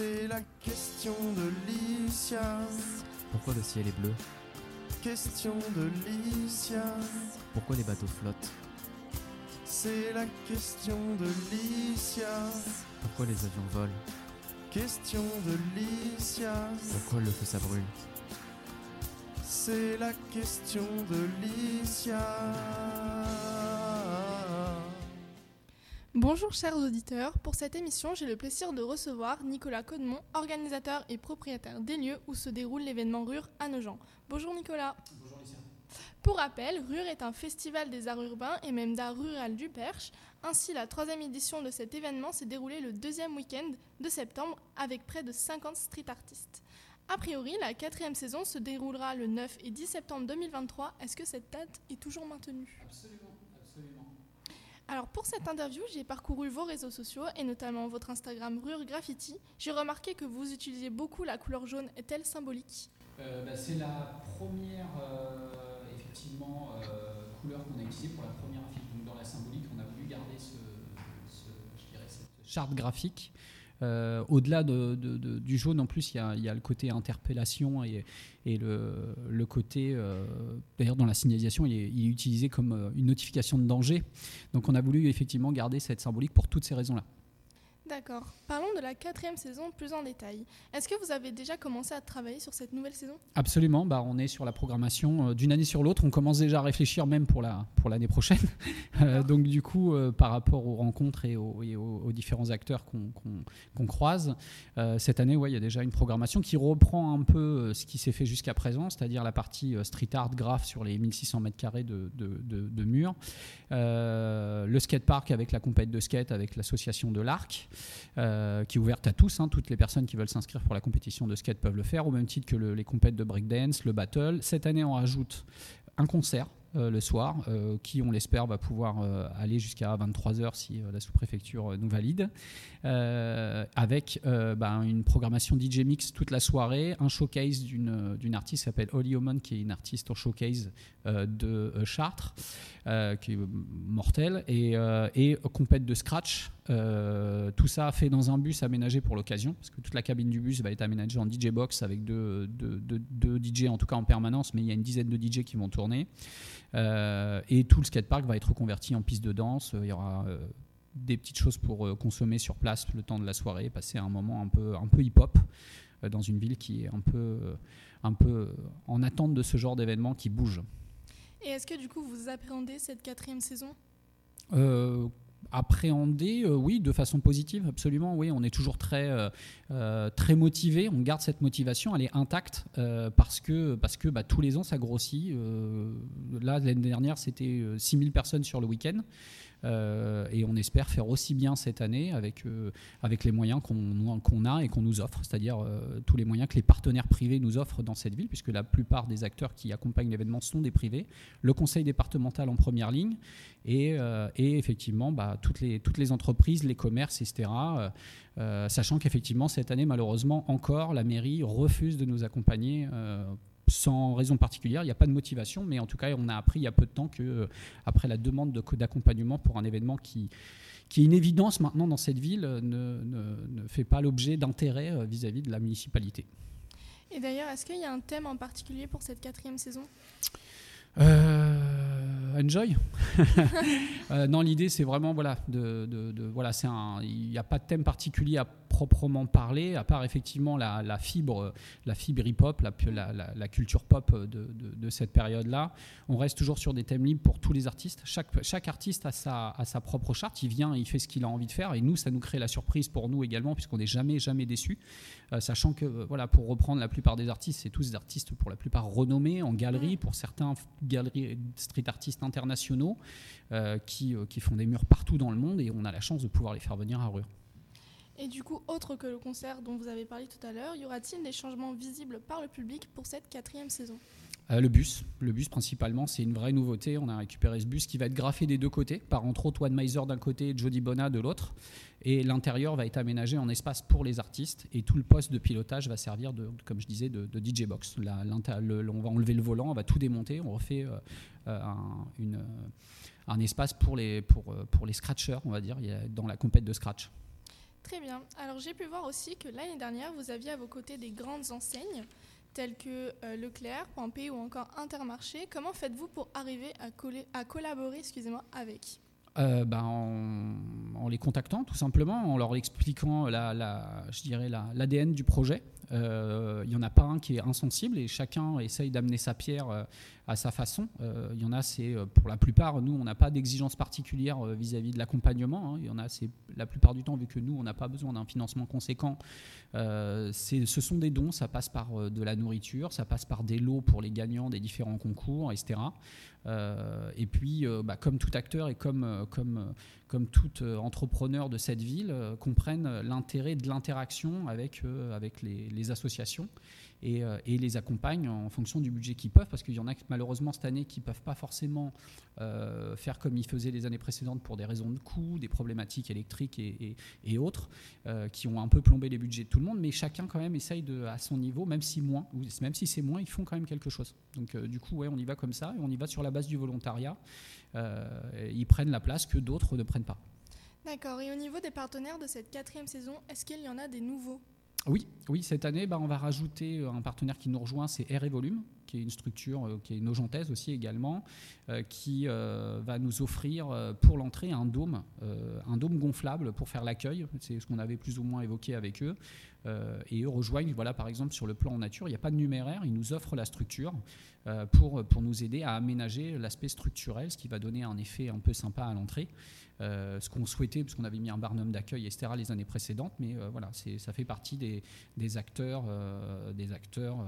C'est la question de Licia. Pourquoi le ciel est bleu Question de Licia. Pourquoi les bateaux flottent C'est la question de Licia. Pourquoi les avions volent Question de Licia. Pourquoi le feu ça brûle C'est la question de Licia. Bonjour chers auditeurs, pour cette émission j'ai le plaisir de recevoir Nicolas Codemont, organisateur et propriétaire des lieux où se déroule l'événement RUR à Nogent. Bonjour Nicolas. Bonjour Lucien. Pour rappel, RUR est un festival des arts urbains et même d'art rural du Perche. Ainsi, la troisième édition de cet événement s'est déroulée le deuxième week-end de septembre avec près de 50 street artistes. A priori, la quatrième saison se déroulera le 9 et 10 septembre 2023. Est-ce que cette date est toujours maintenue? Absolument. Alors pour cette interview, j'ai parcouru vos réseaux sociaux et notamment votre Instagram Rure Graffiti. J'ai remarqué que vous utilisez beaucoup la couleur jaune. Est-elle symbolique Euh, bah, c'est la première euh, effectivement euh, couleur qu'on a utilisée pour la première affiche. Donc dans la symbolique, on a voulu garder ce, ce- cette charte graphique. Euh, Au-delà de- de- de- du jaune, en plus, il y a, le côté interpellation et, le, côté, euh, d'ailleurs, dans la signalisation, il est, il est utilisé comme euh, une notification de danger. Donc, on a voulu effectivement garder cette symbolique pour toutes ces raisons-là. D'accord. Parlons de la quatrième saison plus en détail. Est-ce que vous avez déjà commencé à travailler sur cette nouvelle saison? Absolument, bah, on est sur la programmation euh, d'une année sur l'autre. On commence déjà à réfléchir même pour la pour l'année prochaine. Euh, donc du coup, euh, par rapport aux rencontres et aux, différents acteurs qu'on qu'on croise, cette année, il y a déjà une programmation qui reprend un peu ce qui s'est fait jusqu'à présent, c'est-à-dire la partie street art graph sur les 1600 mètres carrés de, de, de- murs, le skatepark avec la compète de skate avec l'association de l'Arc euh, qui est ouverte à tous. hein. Toutes les personnes qui veulent s'inscrire pour la compétition de skate peuvent le faire, au même titre que le- les compètes de breakdance, le battle. Cette année, on rajoute un concert. euh, le soir, euh, qui on l'espère va pouvoir aller jusqu'à 23h si la sous-préfecture nous valide, avec ben, une programmation DJ mix toute la soirée, un showcase d'une artiste qui s'appelle Holly Oman, qui est une artiste au showcase de Chartres, qui est mortelle, et, et compète de scratch. Euh, tout ça fait dans un bus aménagé pour l'occasion, parce que toute la cabine du bus va être aménagée en DJ box avec deux, deux, deux- deux DJ en tout cas en permanence, mais il y a une dizaine de DJ qui vont tourner. Euh, et tout le skatepark va être reconverti en piste de danse. Il y aura euh, des petites choses pour consommer sur place le temps de la soirée, passer un moment un peu, un peu hip-hop dans une ville qui est un peu, un peu en attente de ce genre d'événement qui bouge. Et est-ce que du coup vous appréhendez cette quatrième saison? Appréhender, euh, oui, de façon positive, absolument. Oui, on est toujours très, euh, euh, très motivé. On garde cette motivation, elle est intacte parce que, parce que bah, tous les ans ça grossit. Là, l'année dernière, c'était euh, 6000 personnes sur le week-end. Euh, et on espère faire aussi bien cette année avec, euh, avec les moyens qu'on qu'on a et qu'on nous offre, c'est-à-dire euh, tous les moyens que les partenaires privés nous offrent dans cette ville, puisque la plupart des acteurs qui accompagnent l'événement sont des privés, le conseil départemental en première ligne, et, et effectivement bah, toutes, les, toutes les entreprises, les commerces, etc. sachant qu'effectivement cette année, malheureusement, encore, la mairie refuse de nous accompagner. Sans raison particulière, il n'y a pas de motivation, mais en tout cas, on a appris il y a peu de temps que, euh, après la demande de- d'accompagnement pour un événement qui, qui est une évidence maintenant dans cette ville, euh, ne, ne- ne fait pas l'objet d'intérêt euh, vis-à-vis de la municipalité. Et d'ailleurs, est-ce qu'il y a un thème en particulier pour cette quatrième saison? Euh, enjoy. Euh, non, l'idée c'est vraiment voilà de, de- de- voilà c'est un il n'y a pas de thème particulier à proprement parler à part effectivement la, fibre la fibre hip hop la, culture pop de, cette période là. On reste toujours sur des thèmes libres pour tous les artistes. Chaque artiste a sa propre charte. Il vient, il fait ce qu'il a envie de faire et nous ça nous crée la surprise pour nous également puisqu'on n'est jamais jamais déçu. Euh, sachant que euh, voilà pour reprendre la plupart des artistes c'est tous des artistes pour la plupart renommés en galerie pour certains galeries street artistes internationaux euh, qui, euh, qui font des murs partout dans le monde et on a la chance de pouvoir les faire venir à Rure. Et du coup, autre que le concert dont vous avez parlé tout à l'heure, y aura-t-il des changements visibles par le public pour cette quatrième saison? Euh, le bus, le bus principalement, c'est une vraie nouveauté. On a récupéré ce bus qui va être graffé des deux côtés, par entre autres One Miser d'un côté et Jody Bona de l'autre. Et l'intérieur va être aménagé en espace pour les artistes. Et tout le poste de pilotage va servir, de, comme je disais, de, DJ box. On va enlever le volant, on va tout démonter, on refait euh, euh, un, espace pour les, pour, pour les scratchers, on va dire, dans la compète de scratch. Très bien. Alors j'ai pu voir aussi que l'année dernière, vous aviez à vos côtés des grandes enseignes telles que euh, Leclerc, Point P ou encore Intermarché. Comment faites-vous pour arriver à, collaborer excusez-moi, avec? Euh, ben, en, en les contactant tout simplement, en leur expliquant la, je dirais la- l'ADN du projet. Euh, Il n'y en a pas un qui est insensible et chacun essaye d'amener sa pierre euh, à sa façon. Euh, Il y en a, c'est euh, pour la plupart, nous, on n'a pas d'exigence particulière euh, vis-à-vis de l'accompagnement. hein. Il y en a, c'est la plupart du temps, vu que nous, on n'a pas besoin d'un financement conséquent, euh, c'est- ce sont des dons, ça passe par euh, de la nourriture, ça passe par des lots pour les gagnants des différents concours, etc. Euh, et puis, euh, bah, comme tout acteur et comme, euh, comme, euh, comme tout euh, entrepreneur de cette ville, euh, comprennent l'intérêt de l'interaction avec, euh, avec les, associations et, euh, les accompagnent en fonction du budget qu'ils peuvent, parce qu'il y en a malheureusement cette année qui ne peuvent pas forcément euh, faire comme ils faisaient les années précédentes pour des raisons de coûts, des problématiques électriques et, autres, euh, qui ont un peu plombé les budgets de tout le monde, mais chacun quand même essaye de, à son niveau, même si moins, même si c'est moins, ils font quand même quelque chose. Donc euh, du coup, ouais, on y va comme ça, et on y va sur la base du volontariat. Euh, ils prennent la place que d'autres ne prennent pas. D'accord. Et au niveau des partenaires de cette quatrième saison, est-ce qu'il y en a des nouveaux? Oui, oui, cette année, bah, on va rajouter euh, un partenaire qui nous rejoint, c'est Air et Volume, qui est une structure euh, qui est nogentaise aussi également, euh, qui euh, va nous offrir pour l'entrée un dôme, un dôme gonflable pour faire l'accueil. C'est ce qu'on avait plus ou moins évoqué avec eux. Et eux rejoignent, voilà, par exemple, sur le plan en nature, il n'y a pas de numéraire, ils nous offrent la structure pour, pour nous aider à aménager l'aspect structurel, ce qui va donner un effet un peu sympa à l'entrée. Ce qu'on souhaitait, parce qu'on avait mis un barnum d'accueil, etc., les années précédentes, mais voilà, ça fait partie des, des acteurs, des acteurs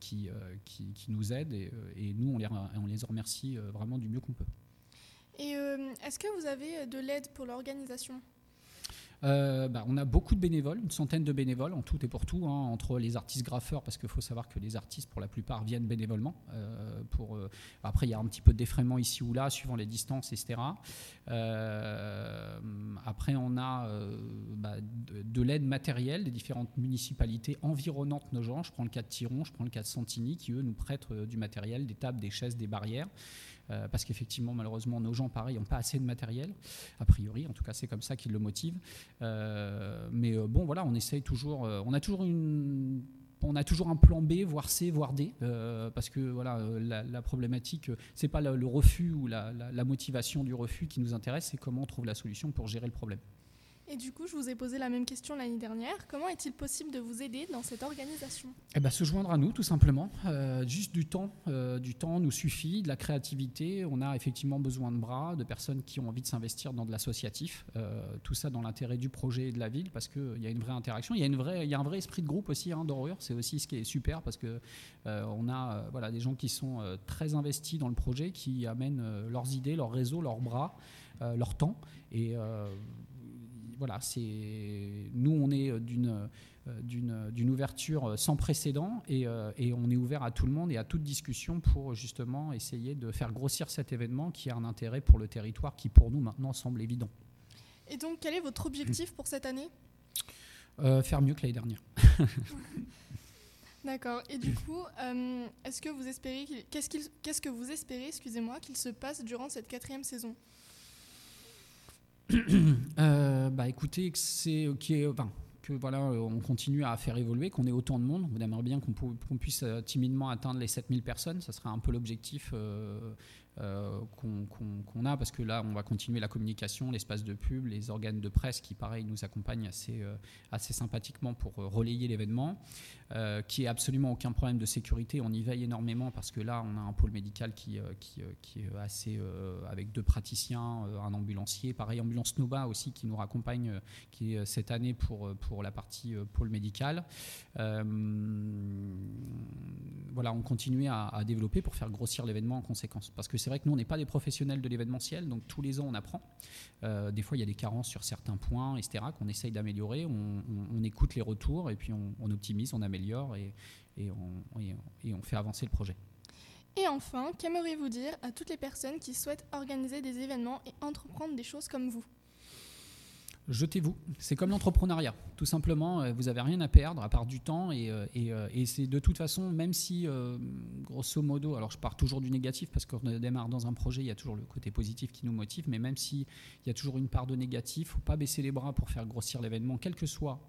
qui, euh, qui, nous aident, et, euh, nous, on les, re- on les remercie euh, vraiment du mieux qu'on peut. Et euh, est-ce que vous avez de l'aide pour l'organisation? Euh, bah, on a beaucoup de bénévoles, une centaine de bénévoles en tout et pour tout, hein, entre les artistes graffeurs, parce qu'il faut savoir que les artistes, pour la plupart, viennent bénévolement. euh, euh, après, il y a un petit peu de défraiement ici ou là, suivant les distances, etc. Après, on a bah, de, de l'aide matérielle des différentes municipalités environnantes Nogent. Je prends le cas de Tiron, je prends le cas de Santigny, qui eux nous prêtent du matériel, des tables, des chaises, des barrières. Euh, parce qu'effectivement, malheureusement, nos gens, pareil, n'ont pas assez de matériel, a priori, en tout cas, c'est comme ça qu'ils le motivent. Euh, mais euh, bon, voilà, on essaye toujours. on a toujours une. On a toujours un plan B, voire C, voire D, parce que voilà, la, la problématique, c'est pas le, refus ou la motivation du refus qui nous intéresse, c'est comment on trouve la solution pour gérer le problème. Et du coup, je vous ai posé la même question l'année dernière. Comment est-il possible de vous aider dans cette organisation? Eh ben, se joindre à nous, tout simplement. Euh, juste du temps. euh, du temps nous suffit, de la créativité. On a effectivement besoin de bras, de personnes qui ont envie de s'investir dans de l'associatif. Euh, tout ça dans l'intérêt du projet et de la ville, parce qu'il y a une vraie interaction. Il y a, un vrai esprit de groupe aussi hein, dans Rure. C'est aussi ce qui est super, parce euh, on a voilà, des gens qui sont très investis dans le projet, qui amènent leurs idées, leurs réseaux, leurs bras, leur temps. Et voilà, c'est nous, on est euh, d'une euh, d'une d'une ouverture euh, sans précédent et, euh, et on est ouvert à tout le monde et à toute discussion pour justement essayer de faire grossir cet événement qui a un intérêt pour le territoire qui pour nous maintenant semble évident. Et donc, quel est votre objectif pour cette année? Euh, faire mieux que l'année dernière. D'accord. Et du coup, euh, est-ce que vous espérez qu'est-ce que vous espérez, excusez-moi, qu'il se passe durant cette quatrième saison? Euh, bah écoutez, c'est qui est, enfin, que voilà, euh, on continue à faire évoluer, qu'on ait autant de monde. On aimerait bien qu'on puisse euh, timidement atteindre les 7000 personnes. Ça serait un peu l'objectif euh, qu'on a, parce que là, on va continuer la communication, l'espace de pub, les organes de presse qui, pareil, nous accompagnent assez, assez sympathiquement pour relayer l'événement, qui est absolument aucun problème de sécurité. On y veille énormément parce que là, on a un pôle médical qui, qui, qui est assez, avec deux praticiens, un ambulancier, pareil, ambulance Nova aussi qui nous raccompagne, qui cette année pour, pour la partie euh, pôle médical. Euh, voilà, on continue à, développer pour faire grossir l'événement en conséquence. Parce que c'est vrai que nous, on n'est pas des professionnels de l'événementiel, donc tous les ans, on apprend. Euh, des fois, il y a des carences sur certains points, etc., qu'on essaye d'améliorer. On, écoute les retours et puis on, optimise, on améliore et on fait avancer le projet. Et enfin, qu'aimeriez-vous dire à toutes les personnes qui souhaitent organiser des événements et entreprendre des choses comme vous? Jetez-vous. C'est comme l'entrepreneuriat. Tout simplement, euh, vous n'avez rien à perdre à part du temps. Et, euh, euh, c'est de toute façon, même si, grosso modo, alors je pars toujours du négatif parce qu'on démarre dans un projet, il y a toujours le côté positif qui nous motive. Mais même s'il y a toujours une part de négatif, il ne faut pas baisser les bras pour faire grossir l'événement, quelles que soient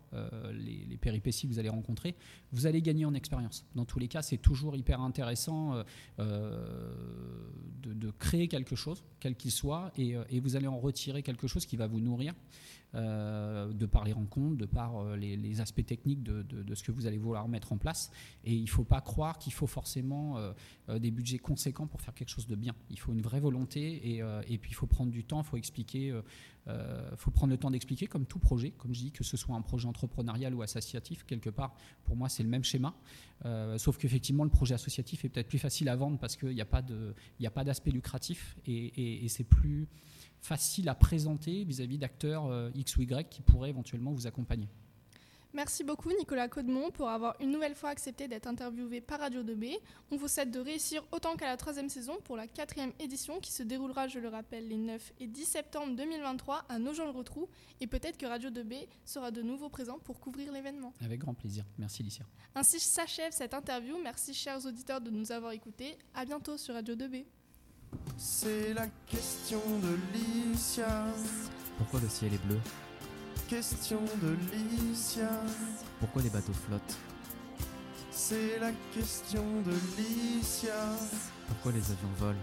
les, péripéties que vous allez rencontrer. Vous allez gagner en expérience. Dans tous les cas, c'est toujours hyper intéressant de, créer quelque chose, quel qu'il soit, et, vous allez en retirer quelque chose qui va vous nourrir de par les rencontres, de par euh, les, aspects techniques de, ce que vous allez vouloir mettre en place. Et il ne faut pas croire qu'il faut forcément euh, euh, des budgets conséquents pour faire quelque chose de bien. Il faut une vraie volonté euh, et puis il faut prendre du temps, il faut expliquer, il faut prendre le temps d'expliquer comme tout projet, comme je dis, que ce soit un projet entrepreneurial ou associatif, quelque part, pour moi c'est le même schéma. Euh, sauf qu'effectivement le projet associatif est peut-être plus facile à vendre parce qu'il n'y a pas d'aspect lucratif et c'est plus facile à présenter vis-à-vis d'acteurs euh, X ou Y qui pourraient éventuellement vous accompagner. Merci beaucoup Nicolas Caudemont pour avoir une nouvelle fois accepté d'être interviewé par Radio 2B. On vous souhaite de réussir autant qu'à la troisième saison pour la quatrième édition qui se déroulera, je le rappelle, les 9 et 10 septembre 2023 à Nogent-le-Rotrou. Et peut-être que Radio 2B sera de nouveau présent pour couvrir l'événement. Avec grand plaisir. Merci Licia. Ainsi s'achève cette interview. Merci chers auditeurs de nous avoir écoutés. À bientôt sur Radio 2B. C'est la question de Licia. Pourquoi le ciel est bleu? Question de Licia. Pourquoi les bateaux flottent? C'est la question de Licia. Pourquoi les avions volent?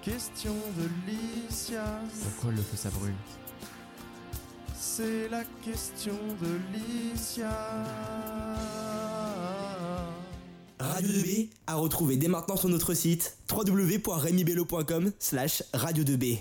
Question de Licia. Pourquoi le feu ça brûle? C'est la question de Licia. Radio 2B à retrouver dès maintenant sur notre site www.remibello.com slash radio 2B.